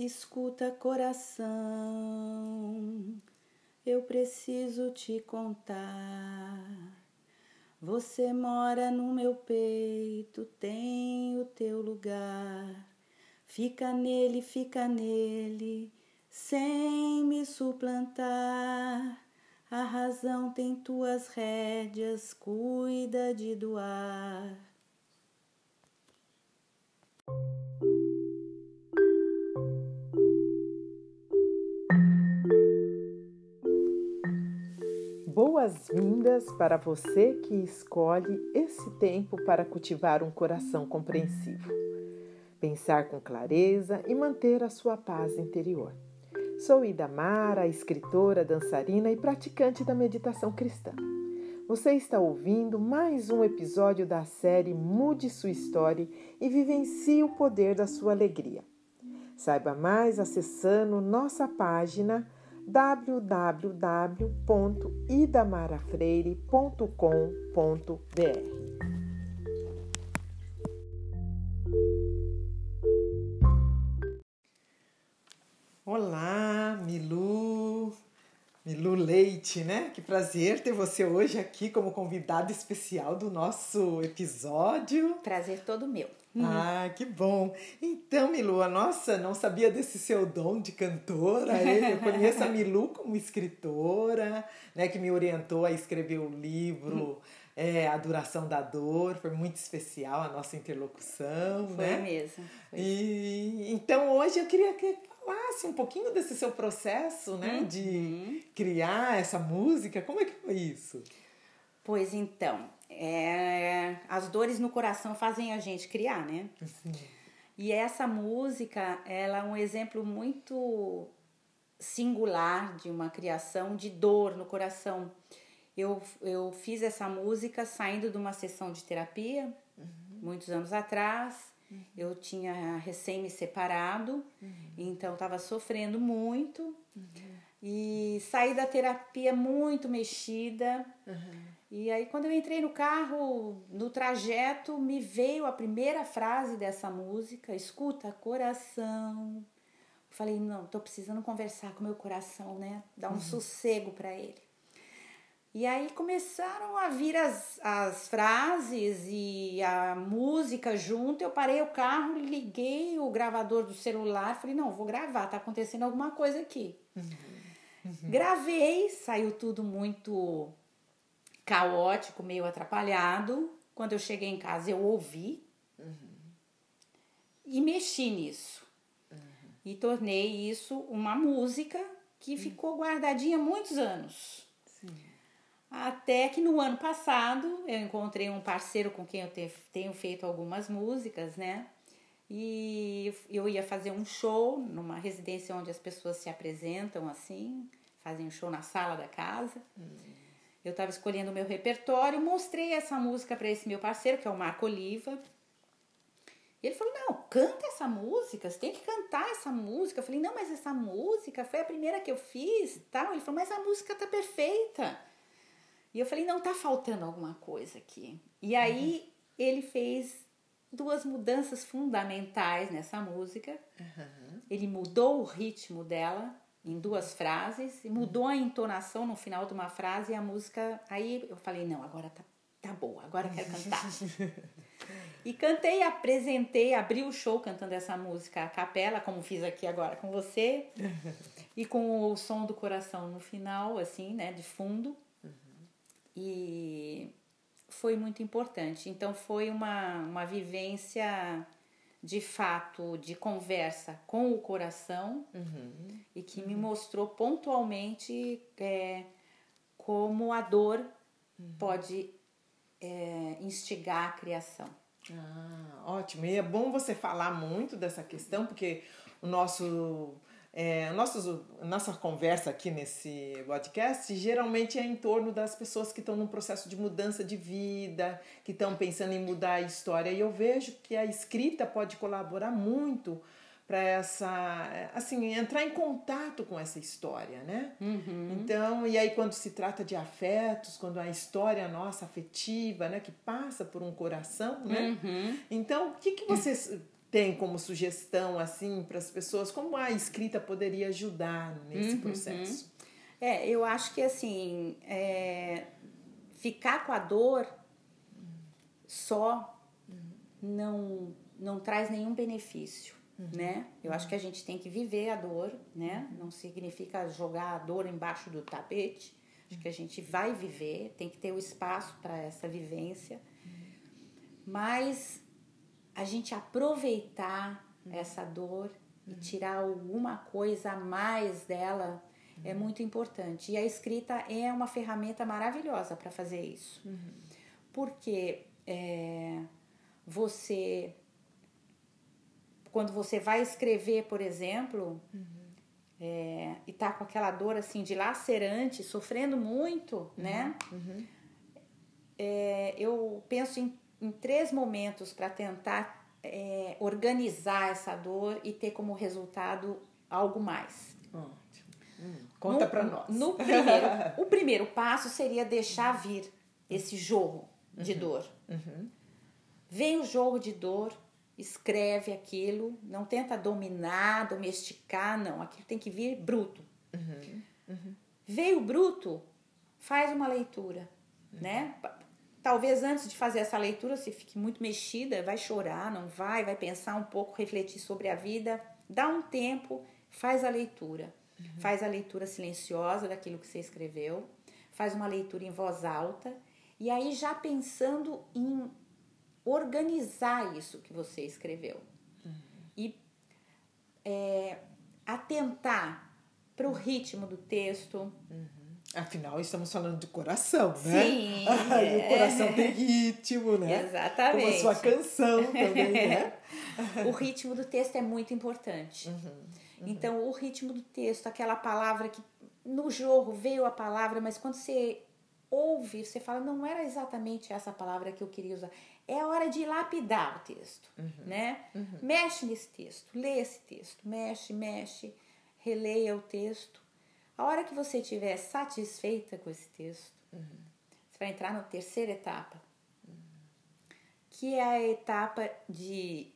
Escuta, coração, eu preciso te contar. Você mora no meu peito, tem o teu lugar. Fica nele, fica nele, sem me suplantar. A razão tem tuas rédeas, cuida de doar. Boas-vindas para você que escolhe esse tempo para cultivar um coração compreensivo, pensar com clareza e manter a sua paz interior. Sou Ida Mara, escritora, dançarina e praticante da meditação cristã. Você está ouvindo mais um episódio da série Mude Sua História e vivencie o poder da sua alegria. Saiba mais acessando nossa página www.idamarafreire.com.br. Olá, Milu, Milu Leite, né? Que prazer ter você hoje aqui como convidada especial do nosso episódio. Prazer todo meu. Ah, que bom. Então, Milu, a nossa, não sabia desse seu dom de cantora. Eu conheço a Milu como escritora, né, que me orientou a escrever o livro é, A Duração da Dor. Foi muito especial a nossa interlocução, Foi né? mesmo. Foi. E então hoje eu queria que falasse um pouquinho desse seu processo, né, Uhum. de criar essa música. Como é que foi isso? Pois então, é, as dores no coração fazem a gente criar, né? E essa música, ela é um exemplo muito singular de uma criação de dor no coração. Eu, eu fiz essa música saindo de uma sessão de terapia, muitos anos atrás. Eu tinha recém me separado, então estava sofrendo muito. E saí da terapia muito mexida. E aí, quando eu entrei no carro, no trajeto, me veio a primeira frase dessa música: Escuta, coração. Eu falei: Não, tô precisando conversar com meu coração, né? Dar um sossego para ele. E aí começaram a vir as, as frases e a música junto. Eu parei o carro, liguei o gravador do celular, falei: Não, vou gravar, tá acontecendo alguma coisa aqui. Gravei, saiu tudo muito caótico, meio atrapalhado. Quando eu cheguei em casa, eu ouvi e mexi nisso. E tornei isso uma música que ficou guardadinha muitos anos. Até que no ano passado eu encontrei um parceiro com quem eu te- tenho feito algumas músicas, né? E eu ia fazer um show numa residência onde as pessoas se apresentam assim, fazem um show na sala da casa. Eu estava escolhendo o meu repertório, mostrei essa música para esse meu parceiro, que é o Marco Oliva. E ele falou: Não, canta essa música, você tem que cantar essa música. Eu falei: Não, mas essa música foi a primeira que eu fiz. Tal. Ele falou: Mas a música tá perfeita. E eu falei: Não, tá faltando alguma coisa aqui. E aí ele fez duas mudanças fundamentais nessa música. Ele mudou o ritmo dela em duas frases e mudou a entonação no final de uma frase e a música. Aí eu falei: Não, agora tá, tá boa, agora eu quero cantar. E cantei, apresentei, abri o show cantando essa música a capela, como fiz aqui agora com você. e com o som do coração no final, assim, né, de fundo. E foi muito importante. Então foi uma, uma vivência de fato, de conversa com o coração e que me mostrou pontualmente é, como a dor pode é, instigar a criação. Ah, ótimo. E é bom você falar muito dessa questão, porque o nosso, é, nosso, nossa conversa aqui nesse podcast geralmente é em torno das pessoas que estão num processo de mudança de vida, que estão pensando em mudar a história. E eu vejo que a escrita pode colaborar muito para essa, assim, entrar em contato com essa história, né? Então, e aí quando se trata de afetos, quando a história nossa afetiva, né, que passa por um coração, né? Então, o que que você tem como sugestão assim para as pessoas como a escrita poderia ajudar nesse uhum, processo? É, eu acho que assim, é, ficar com a dor só não não traz nenhum benefício, uhum. né? Eu acho que a gente tem que viver a dor, né? Não significa jogar a dor embaixo do tapete. Acho que a gente vai viver, tem que ter o espaço para essa vivência. Mas a gente aproveitar essa dor e tirar alguma coisa a mais dela é muito importante. E a escrita é uma ferramenta maravilhosa para fazer isso. Porque é, você quando você vai escrever, por exemplo, uhum. é, e tá com aquela dor assim de lacerante, sofrendo muito, uhum. né? Uhum. É, eu penso em, em três momentos para tentar é, organizar essa dor e ter como resultado algo mais. Ótimo. Hum, conta para nós. No primeiro, o primeiro passo seria deixar vir esse jogo de uhum. dor. Uhum. Vem o jogo de dor, escreve aquilo, não tenta dominar, domesticar, não. Aquilo tem que vir bruto. Uhum, uhum. Veio bruto, faz uma leitura, uhum. né? Talvez antes de fazer essa leitura você fique muito mexida, vai chorar, não vai, vai pensar um pouco, refletir sobre a vida. Dá um tempo, faz a leitura. Uhum. Faz a leitura silenciosa daquilo que você escreveu, faz uma leitura em voz alta e aí já pensando em organizar isso que você escreveu uhum. e é, atentar para o ritmo do texto. Uhum. Afinal, estamos falando de coração, né? Sim. e o coração tem ritmo, né? Exatamente. Como a sua canção também, né? o ritmo do texto é muito importante. Uhum, uhum. Então, o ritmo do texto, aquela palavra que no jogo veio a palavra, mas quando você ouve, você fala, não era exatamente essa palavra que eu queria usar é a hora de lapidar o texto, uhum. né? Uhum. Mexe nesse texto, lê esse texto, mexe, mexe, releia o texto. A hora que você estiver satisfeita com esse texto, uhum. você vai entrar na terceira etapa, que é a etapa de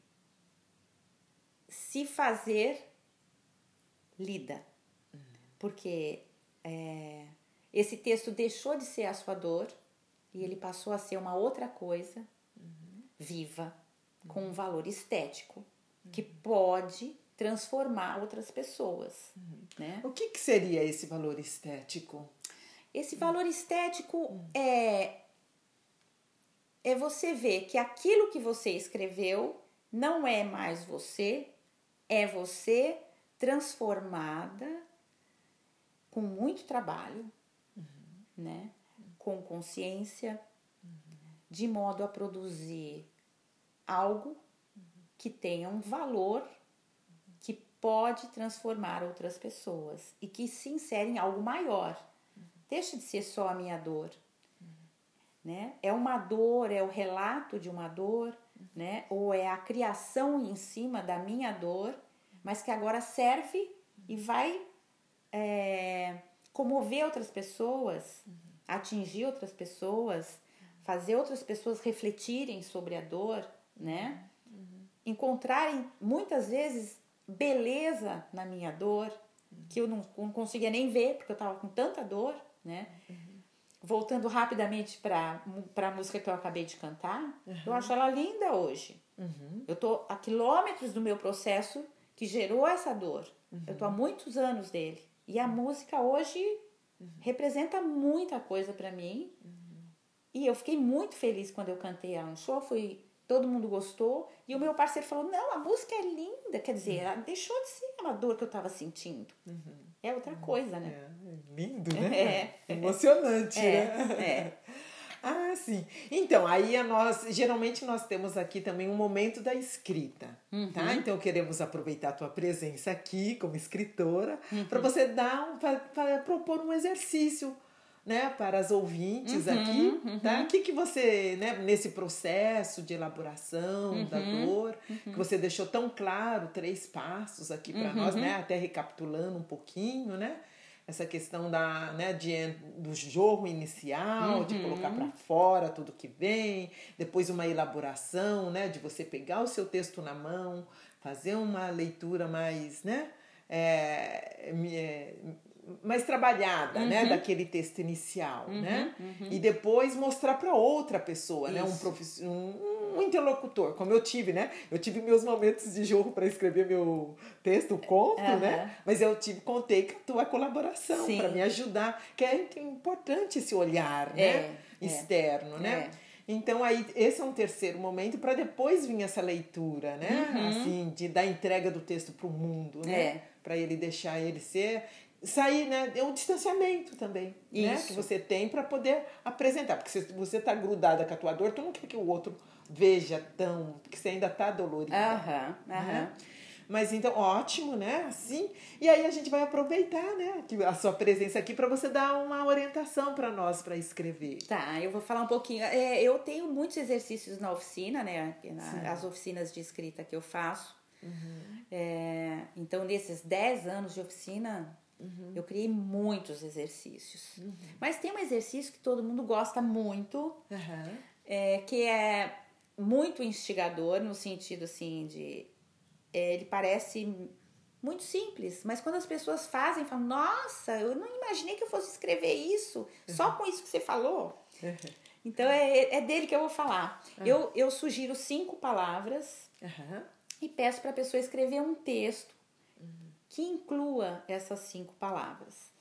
se fazer lida, porque é, esse texto deixou de ser a sua dor e ele passou a ser uma outra coisa viva, com um valor estético, que pode transformar outras pessoas. Né? O que, que seria esse valor estético? Esse valor estético é, é você ver que aquilo que você escreveu não é mais você, é você transformada com muito trabalho, uhum. né? com consciência, uhum. de modo a produzir algo que tenha um valor pode transformar outras pessoas e que se insere em algo maior. Deixa de ser só a minha dor. Né? É uma dor, é o relato de uma dor, né? ou é a criação em cima da minha dor, mas que agora serve e vai é, comover outras pessoas, atingir outras pessoas, fazer outras pessoas refletirem sobre a dor né? Uhum. Encontrarem muitas vezes beleza na minha dor, uhum. que eu não, não, conseguia nem ver, porque eu estava com tanta dor, né? Uhum. Voltando rapidamente para a música que eu acabei de cantar, eu acho ela linda hoje. Eu tô a quilômetros do meu processo que gerou essa dor. Eu tô há muitos anos dele. E a música hoje representa muita coisa para mim. E eu fiquei muito feliz quando eu cantei ela no show. Fui todo mundo gostou. E o meu parceiro falou: Não, a música é linda. Quer dizer, ela deixou de ser uma dor que eu estava sentindo. Uhum. É outra coisa, né? É, é lindo, né? É. Emocionante, é, né? É. Ah, sim. Então, aí a nós, geralmente nós temos aqui também um momento da escrita, tá? uhum. tá? Então queremos aproveitar a tua presença aqui como escritora uhum. para você dar um, para propor um exercício né, para as ouvintes uhum, aqui, uhum. tá? O que, que você, né, nesse processo de elaboração uhum, da dor, que uhum. você deixou tão claro, três passos aqui para nós, né, uhum. até recapitulando um pouquinho, né, essa questão da, né, de, do jorro inicial, uhum. de colocar para fora tudo que vem, depois uma elaboração, né, de você pegar o seu texto na mão, fazer uma leitura mais, né, é, é, mais trabalhada, né, uhum. né, daquele texto inicial, uhum, né, uhum. e depois mostrar para outra pessoa, Isso. né, um, profiss... um, um interlocutor, como eu tive, né? Eu tive meus momentos de jogo para escrever meu texto, conto, né? Mas eu tive, contei com a tua colaboração para me ajudar, que é importante esse olhar, né? É, é. Externo, é. né? Então aí esse é um terceiro momento para depois vir essa leitura, né? Uhum. Assim, de da entrega do texto para o mundo, né? É. Para ele deixar ele ser sair, né? É um distanciamento também, Isso. né? Que você tem para poder apresentar, porque se você tá grudada com a tua dor, tu não quer que o outro veja tão. porque você ainda tá dolorida. Aham, aham. Né? Mas então, ótimo, né? Assim. E aí a gente vai aproveitar, né? A sua presença aqui para você dar uma orientação para nós para escrever. Tá, eu vou falar um pouquinho. É, eu tenho muitos exercícios na oficina, né? Na, as oficinas de escrita que eu faço. Uhum. É, então, nesses 10 anos de oficina, uhum. eu criei muitos exercícios. Uhum. Mas tem um exercício que todo mundo gosta muito, é, que é muito instigador no sentido assim de é, ele parece muito simples, mas quando as pessoas fazem, falam, nossa, eu não imaginei que eu fosse escrever isso, uhum. só com isso que você falou. Uhum. Então é, é dele que eu vou falar. Uhum. Eu, eu sugiro cinco palavras e peço para a pessoa escrever um texto que inclua essas cinco palavras.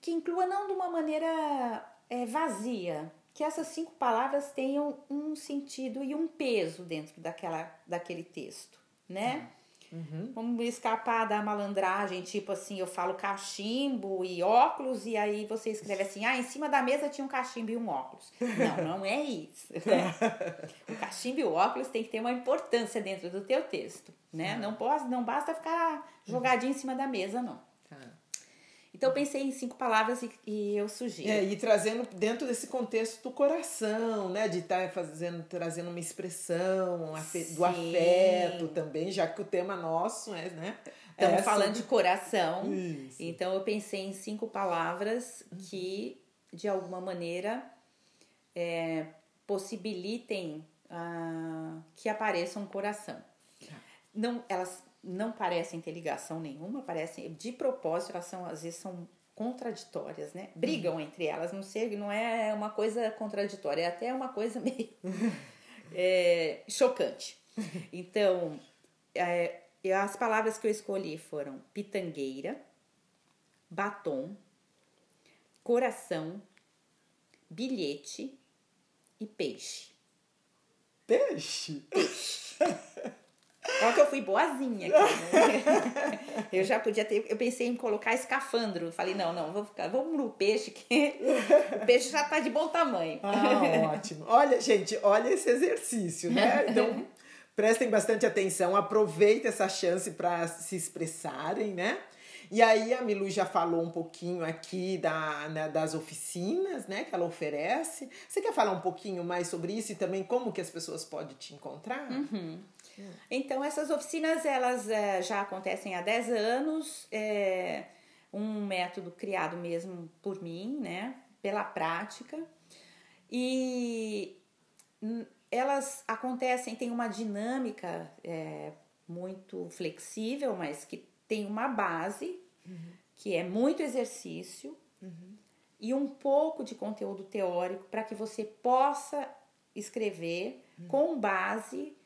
Que inclua não de uma maneira é, vazia, que essas cinco palavras tenham um sentido e um peso dentro daquela, daquele texto, né? Uhum. Vamos escapar da malandragem, tipo assim, eu falo cachimbo e óculos, e aí você escreve assim, ah, em cima da mesa tinha um cachimbo e um óculos. Não, não é isso. Né? o cachimbo e o óculos tem que ter uma importância dentro do teu texto, né? Não, pode, não basta ficar jogadinho em cima da mesa, não. Então eu pensei em cinco palavras e, e eu sugiro. É, e trazendo dentro desse contexto do coração, né? De estar tá fazendo, trazendo uma expressão do afeto também, já que o tema nosso é, né? Estamos é falando de coração. Isso. Então eu pensei em cinco palavras que, de alguma maneira, é, possibilitem ah, que apareça um coração. Tá. Não, elas não parecem ter ligação nenhuma, parecem de propósito, elas são às vezes são contraditórias, né? Brigam uhum. entre elas, não sei, não é uma coisa contraditória, é até uma coisa meio é, chocante. Então, é, as palavras que eu escolhi foram pitangueira, batom, coração, bilhete e peixe. Peixe? Peixe. Olha que eu fui boazinha aqui, né? Eu já podia ter. Eu pensei em colocar escafandro. Falei, não, não, vou ficar, vamos no peixe, que o peixe já tá de bom tamanho. Ah, ótimo. Olha, gente, olha esse exercício, né? Então, prestem bastante atenção, aproveitem essa chance para se expressarem, né? E aí a Milu já falou um pouquinho aqui da, né, das oficinas, né, que ela oferece. Você quer falar um pouquinho mais sobre isso e também como que as pessoas podem te encontrar? Uhum. Então, essas oficinas, elas é, já acontecem há 10 anos, é um método criado mesmo por mim, né, pela prática, e elas acontecem, tem uma dinâmica é, muito flexível, mas que tem uma base, uhum. que é muito exercício, uhum. e um pouco de conteúdo teórico para que você possa escrever uhum. com base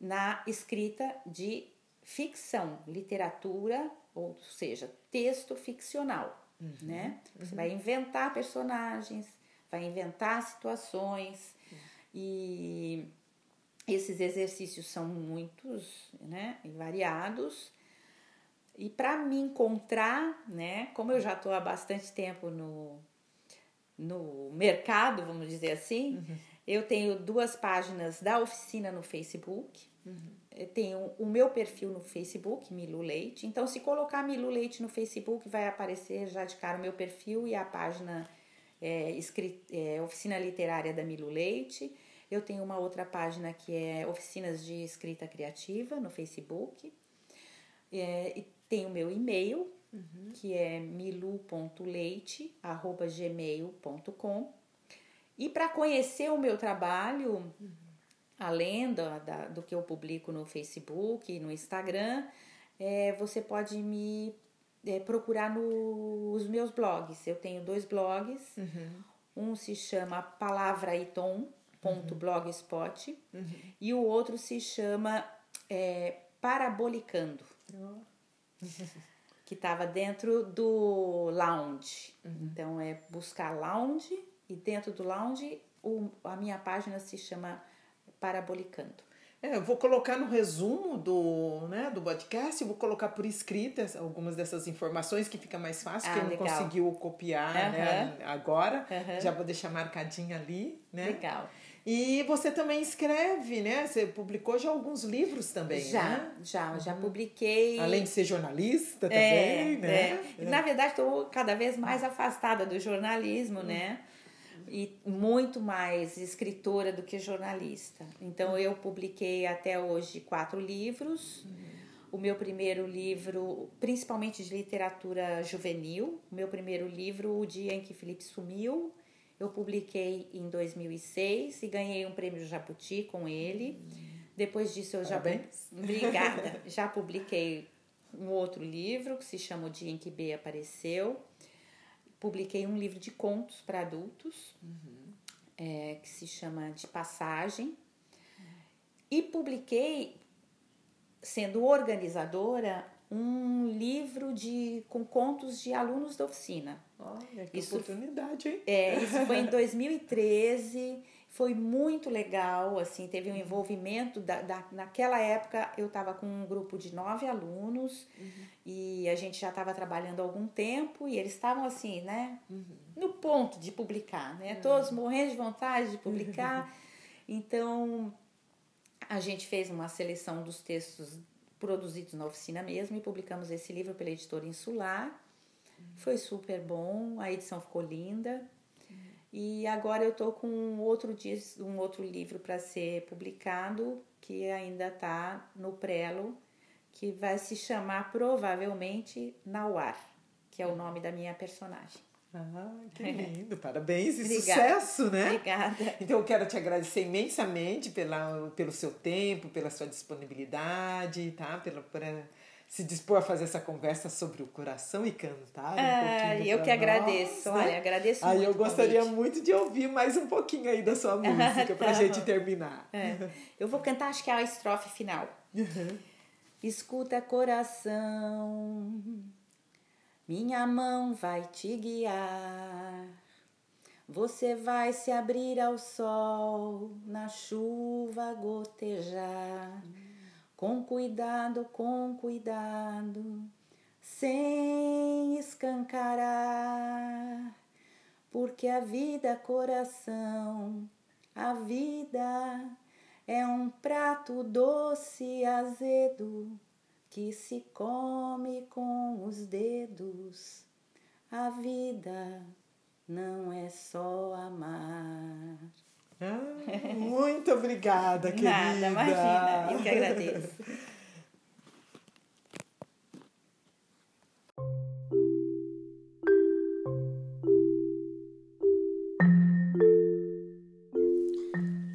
na escrita de ficção, literatura, ou seja, texto ficcional, uhum, né? Você uhum. vai inventar personagens, vai inventar situações uhum. e esses exercícios são muitos, né, e variados. E para me encontrar, né, como eu já estou há bastante tempo no, no mercado, vamos dizer assim, uhum. Eu tenho duas páginas da oficina no Facebook. Uhum. Eu tenho o meu perfil no Facebook, Milu Leite. Então, se colocar Milu Leite no Facebook, vai aparecer já de cara o meu perfil e a página é, escrita, é, Oficina Literária da Milu Leite. Eu tenho uma outra página que é Oficinas de Escrita Criativa no Facebook. É, tem o meu e-mail, uhum. que é milu.leite.gmail.com. E para conhecer o meu trabalho, uhum. além da, da, do que eu publico no Facebook e no Instagram, é, você pode me é, procurar nos meus blogs. Eu tenho dois blogs. Uhum. Um se chama palavraeton.blogspot uhum. e o outro se chama é, Parabolicando. Oh. que estava dentro do lounge. Uhum. Então é buscar lounge e dentro do lounge o, a minha página se chama Parabolicando. É, eu vou colocar no resumo do, né, do podcast, vou colocar por escrita algumas dessas informações que fica mais fácil, ah, quem não conseguiu copiar uhum. né, agora, uhum. já vou deixar marcadinho ali, né? Legal. E você também escreve, né? Você publicou já alguns livros também, já, né? Já, já uhum. publiquei. Além de ser jornalista é, também, né? É. É. Na verdade, estou cada vez mais afastada do jornalismo, uhum. né? E muito mais escritora do que jornalista. Então, eu publiquei até hoje quatro livros. Uhum. O meu primeiro livro, principalmente de literatura juvenil, o meu primeiro livro, O Dia em que Felipe Sumiu, eu publiquei em 2006 e ganhei um prêmio Jabuti com ele. Depois disso eu já Parabéns. obrigada, já publiquei um outro livro que se chama O Dia em que B apareceu. Publiquei um livro de contos para adultos uhum. é, que se chama De Passagem. E publiquei, sendo organizadora, um livro de com contos de alunos da oficina. Olha, que isso, oportunidade, hein? É, isso foi em 2013, foi muito legal, assim, teve um envolvimento, da, da naquela época eu estava com um grupo de nove alunos uhum. e a gente já estava trabalhando há algum tempo e eles estavam assim, né, uhum. no ponto de publicar, né, uhum. todos morrendo de vontade de publicar, então a gente fez uma seleção dos textos produzidos na oficina mesmo e publicamos esse livro pela editora Insular. Foi super bom, a edição ficou linda. E agora eu tô com um outro, um outro livro para ser publicado, que ainda está no prelo, que vai se chamar provavelmente Nauar, que é o nome da minha personagem. Ah, que lindo, parabéns e Obrigada. sucesso, né? Obrigada. Então eu quero te agradecer imensamente pela, pelo seu tempo, pela sua disponibilidade, tá? Pela, por se dispor a fazer essa conversa sobre o coração e cantar. Ah, um eu que nós, agradeço, né? olha, agradeço aí eu gostaria muito de ouvir mais um pouquinho aí da sua música tá. pra gente terminar. É. Eu vou cantar, acho que é a estrofe final. Uhum. Escuta, coração minha mão vai te guiar. Você vai se abrir ao sol, na chuva gotejar. Com cuidado, com cuidado, sem escancarar. Porque a vida, coração, a vida é um prato doce e azedo que se come com os dedos. A vida não é só amar. Ah, muito obrigada, querida. Nada, imagina, eu que agradeço.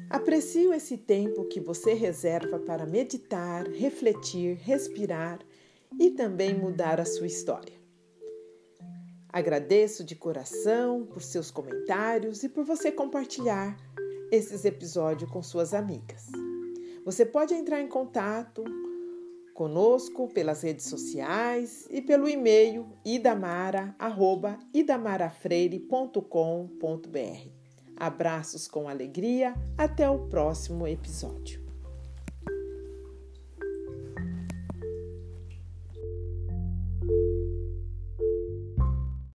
Aprecio esse tempo que você reserva para meditar, refletir, respirar e também mudar a sua história. Agradeço de coração por seus comentários e por você compartilhar esses episódios com suas amigas. Você pode entrar em contato conosco pelas redes sociais e pelo e-mail idamara@idamarafreire.com.br. Abraços com alegria. Até o próximo episódio.